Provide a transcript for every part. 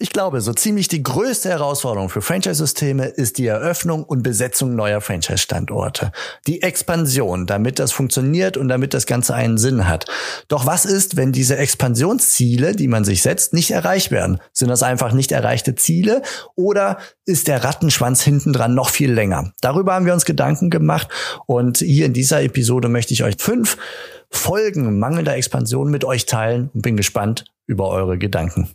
Ich glaube, so ziemlich die größte Herausforderung für Franchise-Systeme ist die Eröffnung und Besetzung neuer Franchise-Standorte. Die Expansion, damit das funktioniert und damit das Ganze einen Sinn hat. Doch was ist, wenn diese Expansionsziele, die man sich setzt, nicht erreicht werden? Sind das einfach nicht erreichte Ziele oder ist der Rattenschwanz hintendran noch viel länger? Darüber haben wir uns Gedanken gemacht und hier in dieser Episode möchte ich euch fünf Folgen mangelnder Expansion mit euch teilen und bin gespannt über eure Gedanken.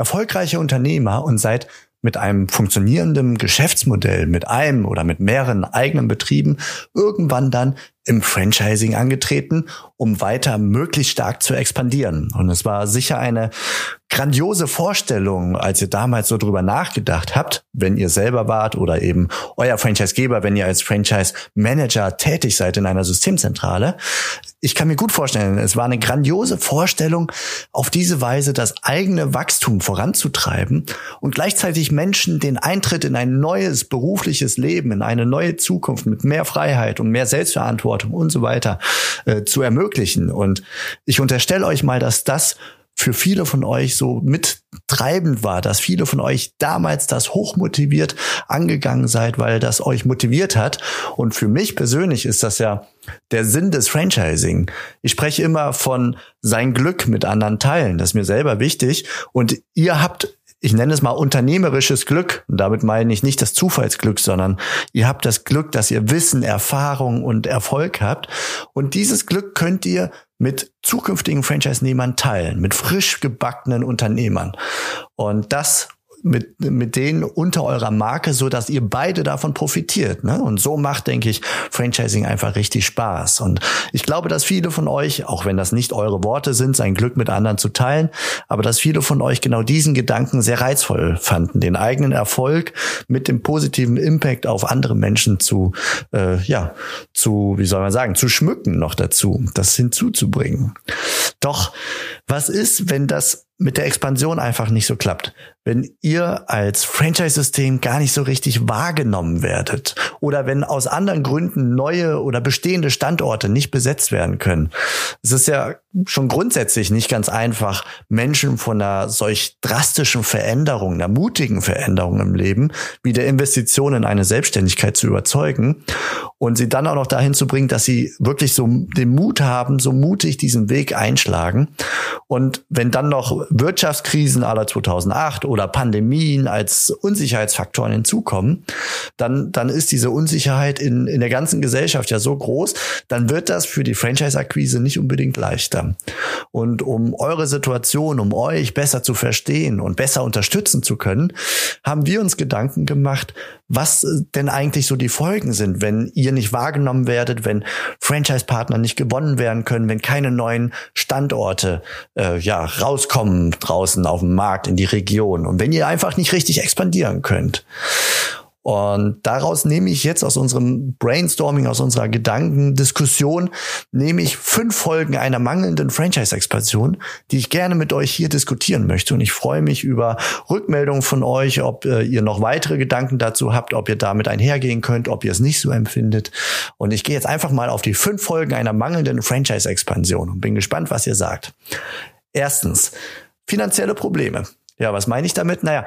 erfolgreiche Unternehmer und seid mit einem funktionierenden Geschäftsmodell, mit einem oder mit mehreren eigenen Betrieben irgendwann dann im Franchising angetreten, um weiter möglichst stark zu expandieren. Und es war sicher eine grandiose Vorstellung, als ihr damals so drüber nachgedacht habt, wenn ihr selber wart oder eben euer Franchisegeber, wenn ihr als Franchise Manager tätig seid in einer Systemzentrale. Ich kann mir gut vorstellen, es war eine grandiose Vorstellung, auf diese Weise das eigene Wachstum voranzutreiben und gleichzeitig Menschen den Eintritt in ein neues berufliches Leben, in eine neue Zukunft mit mehr Freiheit und mehr Selbstverantwortung und so weiter äh, zu ermöglichen. Und ich unterstelle euch mal, dass das für viele von euch so mittreibend war, dass viele von euch damals das hochmotiviert angegangen seid, weil das euch motiviert hat. Und für mich persönlich ist das ja der Sinn des Franchising. Ich spreche immer von sein Glück mit anderen teilen. Das ist mir selber wichtig. Und ihr habt ich nenne es mal unternehmerisches Glück. Und damit meine ich nicht das Zufallsglück, sondern ihr habt das Glück, dass ihr Wissen, Erfahrung und Erfolg habt. Und dieses Glück könnt ihr mit zukünftigen Franchise-Nehmern teilen, mit frisch gebackenen Unternehmern. Und das mit, mit denen unter eurer Marke, so dass ihr beide davon profitiert. Ne? Und so macht, denke ich, Franchising einfach richtig Spaß. Und ich glaube, dass viele von euch, auch wenn das nicht eure Worte sind, sein Glück mit anderen zu teilen, aber dass viele von euch genau diesen Gedanken sehr reizvoll fanden, den eigenen Erfolg mit dem positiven Impact auf andere Menschen zu, äh, ja, zu, wie soll man sagen, zu schmücken noch dazu, das hinzuzubringen. Doch was ist, wenn das mit der Expansion einfach nicht so klappt. Wenn ihr als Franchise-System gar nicht so richtig wahrgenommen werdet oder wenn aus anderen Gründen neue oder bestehende Standorte nicht besetzt werden können. Es ist ja schon grundsätzlich nicht ganz einfach, Menschen von einer solch drastischen Veränderung, einer mutigen Veränderung im Leben, wie der Investition in eine Selbstständigkeit zu überzeugen und sie dann auch noch dahin zu bringen, dass sie wirklich so den Mut haben, so mutig diesen Weg einschlagen. Und wenn dann noch Wirtschaftskrisen aller 2008 oder Pandemien als Unsicherheitsfaktoren hinzukommen, dann, dann ist diese Unsicherheit in, in der ganzen Gesellschaft ja so groß, dann wird das für die Franchise-Akquise nicht unbedingt leichter. Und um eure Situation, um euch besser zu verstehen und besser unterstützen zu können, haben wir uns Gedanken gemacht, was denn eigentlich so die Folgen sind, wenn ihr nicht wahrgenommen werdet, wenn Franchise-Partner nicht gewonnen werden können, wenn keine neuen Standorte äh, ja rauskommen draußen auf dem Markt in die Region und wenn ihr einfach nicht richtig expandieren könnt. Und daraus nehme ich jetzt aus unserem Brainstorming, aus unserer Gedankendiskussion, nehme ich fünf Folgen einer mangelnden Franchise-Expansion, die ich gerne mit euch hier diskutieren möchte. Und ich freue mich über Rückmeldungen von euch, ob äh, ihr noch weitere Gedanken dazu habt, ob ihr damit einhergehen könnt, ob ihr es nicht so empfindet. Und ich gehe jetzt einfach mal auf die fünf Folgen einer mangelnden Franchise-Expansion und bin gespannt, was ihr sagt. Erstens, finanzielle Probleme. Ja, was meine ich damit? Naja,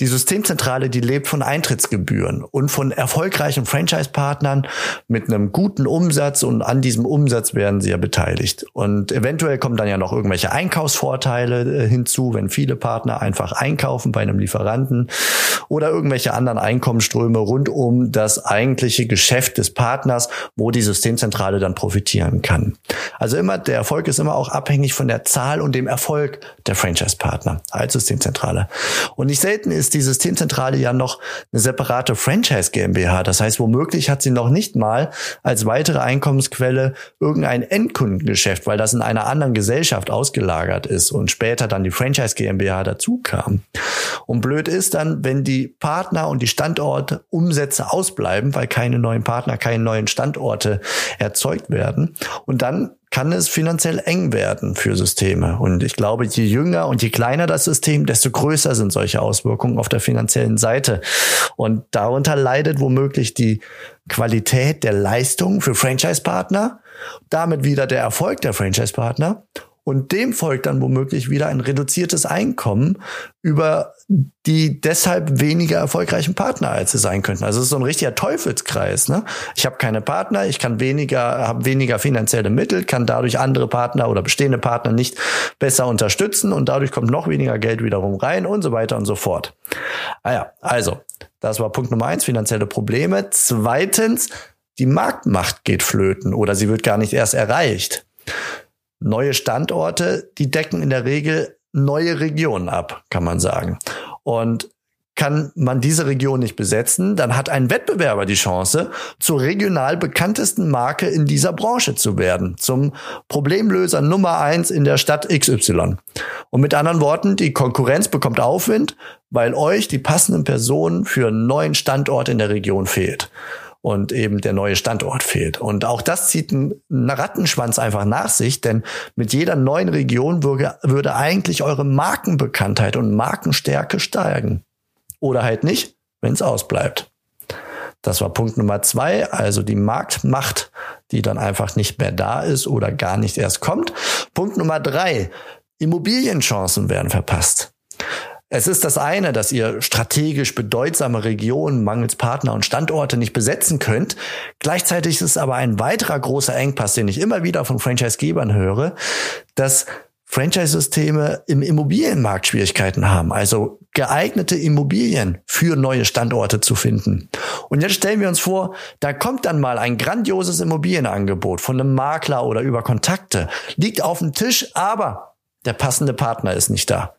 die Systemzentrale, die lebt von Eintrittsgebühren und von erfolgreichen Franchise-Partnern mit einem guten Umsatz und an diesem Umsatz werden sie ja beteiligt. Und eventuell kommen dann ja noch irgendwelche Einkaufsvorteile äh, hinzu, wenn viele Partner einfach einkaufen bei einem Lieferanten oder irgendwelche anderen Einkommensströme rund um das eigentliche Geschäft des Partners, wo die Systemzentrale dann profitieren kann. Also immer, der Erfolg ist immer auch abhängig von der Zahl und dem Erfolg der Franchise-Partner als Systemzentrale. Systemzentrale. Und nicht selten ist die Systemzentrale ja noch eine separate Franchise GmbH. Das heißt, womöglich hat sie noch nicht mal als weitere Einkommensquelle irgendein Endkundengeschäft, weil das in einer anderen Gesellschaft ausgelagert ist und später dann die Franchise GmbH dazu kam. Und blöd ist dann, wenn die Partner und die Standorte Umsätze ausbleiben, weil keine neuen Partner, keine neuen Standorte erzeugt werden. Und dann kann es finanziell eng werden für Systeme. Und ich glaube, je jünger und je kleiner das System, desto größer sind solche Auswirkungen auf der finanziellen Seite. Und darunter leidet womöglich die Qualität der Leistung für Franchise-Partner, damit wieder der Erfolg der Franchise-Partner und dem folgt dann womöglich wieder ein reduziertes Einkommen über die deshalb weniger erfolgreichen Partner, als sie sein könnten. Also es ist so ein richtiger Teufelskreis. Ne? Ich habe keine Partner, ich kann weniger, habe weniger finanzielle Mittel, kann dadurch andere Partner oder bestehende Partner nicht besser unterstützen und dadurch kommt noch weniger Geld wiederum rein und so weiter und so fort. Ah ja, also das war Punkt Nummer eins, finanzielle Probleme. Zweitens, die Marktmacht geht flöten oder sie wird gar nicht erst erreicht neue Standorte, die decken in der Regel neue Regionen ab, kann man sagen. Und kann man diese Region nicht besetzen, dann hat ein Wettbewerber die Chance, zur regional bekanntesten Marke in dieser Branche zu werden, zum Problemlöser Nummer eins in der Stadt XY. Und mit anderen Worten, die Konkurrenz bekommt Aufwind, weil euch die passenden Personen für einen neuen Standort in der Region fehlt und eben der neue Standort fehlt. Und auch das zieht einen Rattenschwanz einfach nach sich, denn mit jeder neuen Region würde, würde eigentlich eure Markenbekanntheit und Markenstärke steigen. Oder halt nicht, wenn es ausbleibt. Das war Punkt Nummer zwei, also die Marktmacht, die dann einfach nicht mehr da ist oder gar nicht erst kommt. Punkt Nummer drei, Immobilienchancen werden verpasst. Es ist das eine, dass ihr strategisch bedeutsame Regionen mangels Partner und Standorte nicht besetzen könnt. Gleichzeitig ist es aber ein weiterer großer Engpass, den ich immer wieder von Franchisegebern höre, dass Franchise-Systeme im Immobilienmarkt Schwierigkeiten haben, also geeignete Immobilien für neue Standorte zu finden. Und jetzt stellen wir uns vor, da kommt dann mal ein grandioses Immobilienangebot von einem Makler oder über Kontakte, liegt auf dem Tisch, aber der passende Partner ist nicht da.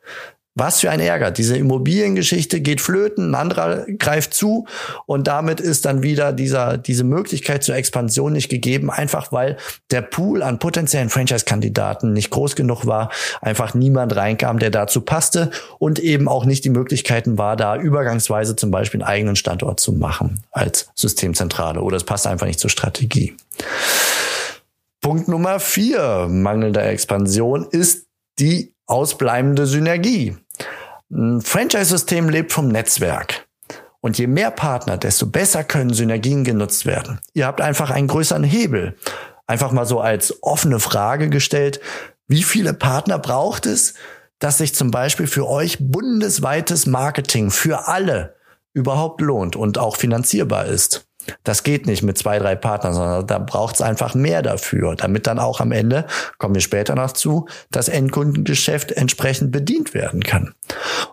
Was für ein Ärger. Diese Immobiliengeschichte geht flöten, ein anderer greift zu und damit ist dann wieder dieser, diese Möglichkeit zur Expansion nicht gegeben, einfach weil der Pool an potenziellen Franchise-Kandidaten nicht groß genug war, einfach niemand reinkam, der dazu passte und eben auch nicht die Möglichkeiten war, da übergangsweise zum Beispiel einen eigenen Standort zu machen als Systemzentrale oder es passt einfach nicht zur Strategie. Punkt Nummer vier mangelnder Expansion ist die ausbleibende Synergie. Ein Franchise-System lebt vom Netzwerk. Und je mehr Partner, desto besser können Synergien genutzt werden. Ihr habt einfach einen größeren Hebel. Einfach mal so als offene Frage gestellt, wie viele Partner braucht es, dass sich zum Beispiel für euch bundesweites Marketing für alle überhaupt lohnt und auch finanzierbar ist? Das geht nicht mit zwei, drei Partnern, sondern da braucht es einfach mehr dafür, damit dann auch am Ende, kommen wir später noch zu, das Endkundengeschäft entsprechend bedient werden kann.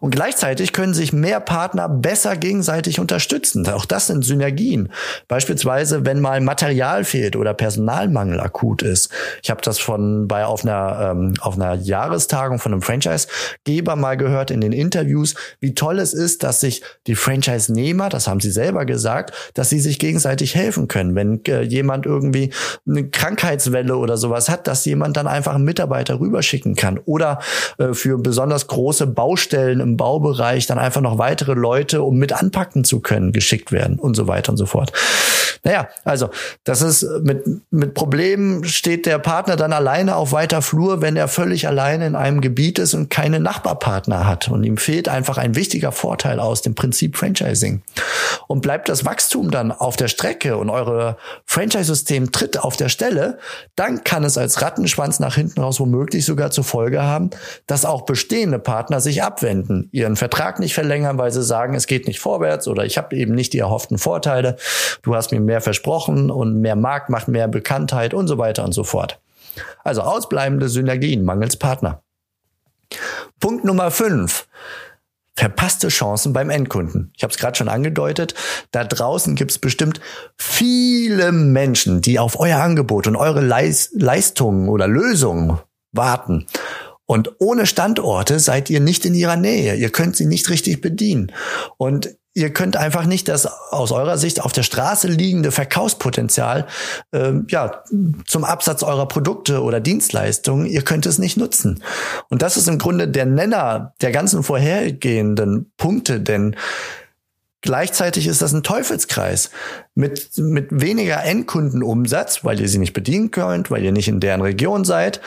Und gleichzeitig können sich mehr Partner besser gegenseitig unterstützen. Auch das sind Synergien. Beispielsweise, wenn mal Material fehlt oder Personalmangel akut ist. Ich habe das von bei auf einer ähm, auf einer Jahrestagung von einem Franchise-Geber mal gehört in den Interviews, wie toll es ist, dass sich die Franchise-Nehmer, das haben sie selber gesagt, dass sie sich gegenseitig helfen können. Wenn äh, jemand irgendwie eine Krankheitswelle oder sowas hat, dass jemand dann einfach einen Mitarbeiter rüberschicken kann. Oder äh, für besonders große Baustellen im Baubereich dann einfach noch weitere Leute, um mit anpacken zu können, geschickt werden und so weiter und so fort. Naja, also das ist mit, mit Problemen steht der Partner dann alleine auf weiter Flur, wenn er völlig alleine in einem Gebiet ist und keine Nachbarpartner hat. Und ihm fehlt einfach ein wichtiger Vorteil aus dem Prinzip Franchising. Und bleibt das Wachstum dann auf der Strecke und eure Franchise-System tritt auf der Stelle, dann kann es als Rattenschwanz nach hinten raus womöglich sogar zur Folge haben, dass auch bestehende Partner sich abwenden, ihren Vertrag nicht verlängern, weil sie sagen, es geht nicht vorwärts oder ich habe eben nicht die erhofften Vorteile. Du hast mir mehr versprochen und mehr Markt macht mehr Bekanntheit und so weiter und so fort. Also ausbleibende Synergien mangels Partner. Punkt Nummer fünf verpasste Chancen beim Endkunden. Ich habe es gerade schon angedeutet, da draußen gibt es bestimmt viele Menschen, die auf euer Angebot und eure Leis Leistungen oder Lösungen warten. Und ohne Standorte seid ihr nicht in ihrer Nähe. Ihr könnt sie nicht richtig bedienen. Und ihr könnt einfach nicht das aus eurer Sicht auf der Straße liegende Verkaufspotenzial äh, ja zum Absatz eurer Produkte oder Dienstleistungen, ihr könnt es nicht nutzen. Und das ist im Grunde der Nenner der ganzen vorhergehenden Punkte, denn Gleichzeitig ist das ein Teufelskreis. Mit, mit weniger Endkundenumsatz, weil ihr sie nicht bedienen könnt, weil ihr nicht in deren Region seid,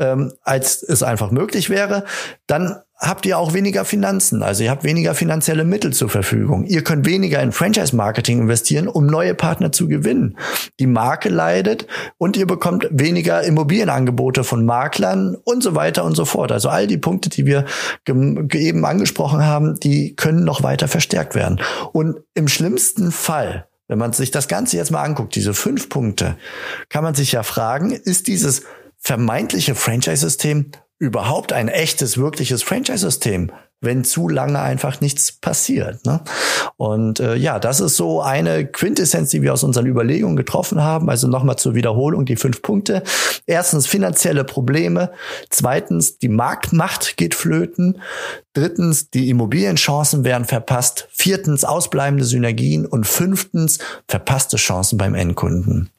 ähm, als es einfach möglich wäre, dann habt ihr auch weniger Finanzen. Also ihr habt weniger finanzielle Mittel zur Verfügung. Ihr könnt weniger in Franchise-Marketing investieren, um neue Partner zu gewinnen. Die Marke leidet und ihr bekommt weniger Immobilienangebote von Maklern und so weiter und so fort. Also all die Punkte, die wir eben angesprochen haben, die können noch weiter verstärkt werden. Und im schlimmsten Fall wenn man sich das Ganze jetzt mal anguckt, diese fünf Punkte, kann man sich ja fragen, ist dieses vermeintliche Franchise-System überhaupt ein echtes, wirkliches Franchise-System? wenn zu lange einfach nichts passiert. Ne? Und äh, ja, das ist so eine Quintessenz, die wir aus unseren Überlegungen getroffen haben. Also nochmal zur Wiederholung die fünf Punkte. Erstens finanzielle Probleme. Zweitens die Marktmacht geht flöten. Drittens, die Immobilienchancen werden verpasst. Viertens, ausbleibende Synergien. Und fünftens, verpasste Chancen beim Endkunden.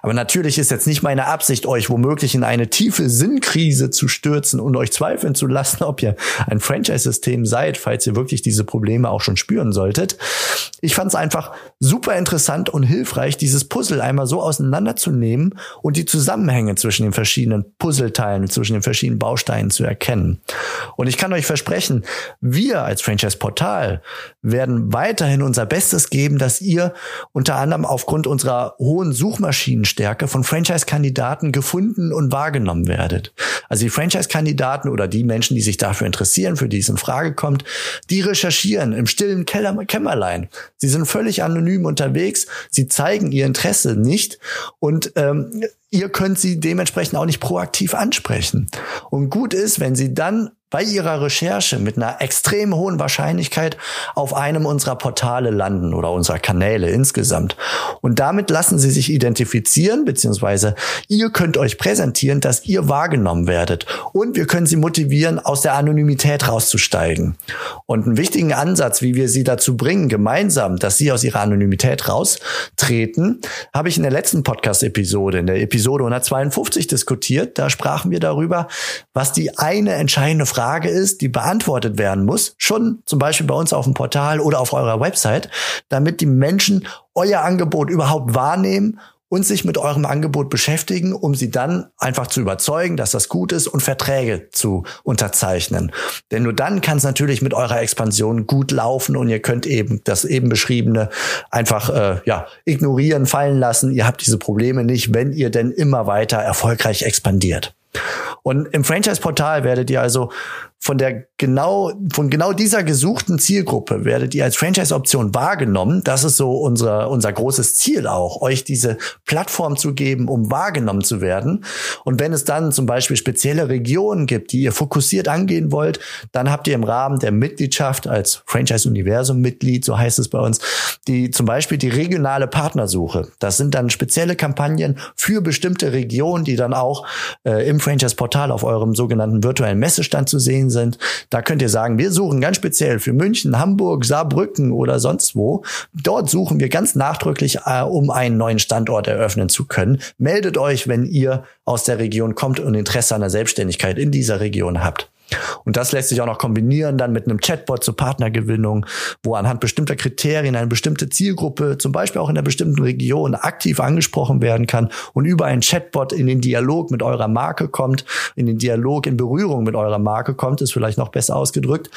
Aber natürlich ist jetzt nicht meine Absicht, euch womöglich in eine tiefe Sinnkrise zu stürzen und euch zweifeln zu lassen, ob ihr ein Franchise-System seid, falls ihr wirklich diese Probleme auch schon spüren solltet. Ich fand es einfach super interessant und hilfreich, dieses Puzzle einmal so auseinanderzunehmen und die Zusammenhänge zwischen den verschiedenen Puzzleteilen, zwischen den verschiedenen Bausteinen zu erkennen. Und ich kann euch versprechen, versprechen, wir als Franchise-Portal werden weiterhin unser Bestes geben, dass ihr unter anderem aufgrund unserer hohen Suchmaschinenstärke von Franchise-Kandidaten gefunden und wahrgenommen werdet. Also die Franchise-Kandidaten oder die Menschen, die sich dafür interessieren, für die es in Frage kommt, die recherchieren im stillen Keller Kämmerlein. Sie sind völlig anonym unterwegs, sie zeigen ihr Interesse nicht und ähm, ihr könnt sie dementsprechend auch nicht proaktiv ansprechen. Und gut ist, wenn sie dann bei ihrer Recherche mit einer extrem hohen Wahrscheinlichkeit auf einem unserer Portale landen oder unserer Kanäle insgesamt. Und damit lassen sie sich identifizieren, beziehungsweise ihr könnt euch präsentieren, dass ihr wahrgenommen werdet. Und wir können sie motivieren, aus der Anonymität rauszusteigen. Und einen wichtigen Ansatz, wie wir sie dazu bringen, gemeinsam, dass sie aus ihrer Anonymität raustreten, habe ich in der letzten Podcast-Episode, in der Episode 152 diskutiert. Da sprachen wir darüber, was die eine entscheidende Frage Frage ist, die beantwortet werden muss, schon zum Beispiel bei uns auf dem Portal oder auf eurer Website, damit die Menschen euer Angebot überhaupt wahrnehmen und sich mit eurem Angebot beschäftigen, um sie dann einfach zu überzeugen, dass das gut ist und Verträge zu unterzeichnen. Denn nur dann kann es natürlich mit eurer Expansion gut laufen und ihr könnt eben das eben beschriebene einfach äh, ja ignorieren, fallen lassen. Ihr habt diese Probleme nicht, wenn ihr denn immer weiter erfolgreich expandiert. Und im Franchise-Portal werdet ihr also von der genau, von genau dieser gesuchten Zielgruppe werdet ihr als Franchise-Option wahrgenommen. Das ist so unser, unser großes Ziel auch, euch diese Plattform zu geben, um wahrgenommen zu werden. Und wenn es dann zum Beispiel spezielle Regionen gibt, die ihr fokussiert angehen wollt, dann habt ihr im Rahmen der Mitgliedschaft als Franchise-Universum-Mitglied, so heißt es bei uns, die zum Beispiel die regionale Partnersuche. Das sind dann spezielle Kampagnen für bestimmte Regionen, die dann auch äh, im Franchise-Portal auf eurem sogenannten virtuellen Messestand zu sehen sind. Da könnt ihr sagen, wir suchen ganz speziell für München, Hamburg, Saarbrücken oder sonst wo. Dort suchen wir ganz nachdrücklich, äh, um einen neuen Standort eröffnen zu können. Meldet euch, wenn ihr aus der Region kommt und Interesse an der Selbstständigkeit in dieser Region habt. Und das lässt sich auch noch kombinieren dann mit einem Chatbot zur Partnergewinnung, wo anhand bestimmter Kriterien eine bestimmte Zielgruppe, zum Beispiel auch in einer bestimmten Region, aktiv angesprochen werden kann und über einen Chatbot in den Dialog mit eurer Marke kommt, in den Dialog in Berührung mit eurer Marke kommt, ist vielleicht noch besser ausgedrückt.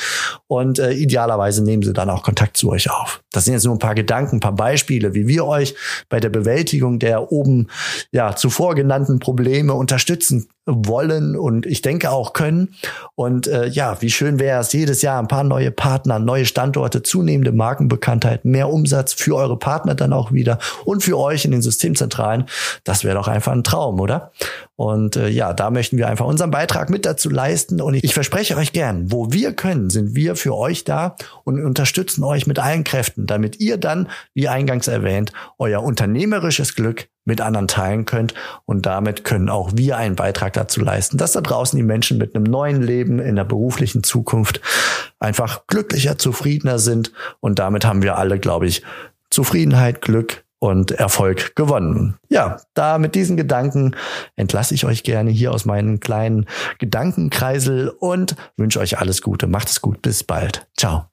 Und äh, idealerweise nehmen sie dann auch Kontakt zu euch auf. Das sind jetzt nur ein paar Gedanken, ein paar Beispiele, wie wir euch bei der Bewältigung der oben ja zuvor genannten Probleme unterstützen wollen und ich denke auch können. Und äh, ja, wie schön wäre es, jedes Jahr ein paar neue Partner, neue Standorte, zunehmende Markenbekanntheit, mehr Umsatz für eure Partner dann auch wieder und für euch in den Systemzentralen. Das wäre doch einfach ein Traum, oder? Und äh, ja, da möchten wir einfach unseren Beitrag mit dazu leisten. Und ich, ich verspreche euch gern, wo wir können, sind wir für euch da und unterstützen euch mit allen Kräften, damit ihr dann, wie eingangs erwähnt, euer unternehmerisches Glück mit anderen teilen könnt. Und damit können auch wir einen Beitrag dazu leisten, dass da draußen die Menschen mit einem neuen Leben in der beruflichen Zukunft einfach glücklicher, zufriedener sind. Und damit haben wir alle, glaube ich, Zufriedenheit, Glück und Erfolg gewonnen. Ja, da mit diesen Gedanken entlasse ich euch gerne hier aus meinem kleinen Gedankenkreisel und wünsche euch alles Gute. Macht es gut. Bis bald. Ciao.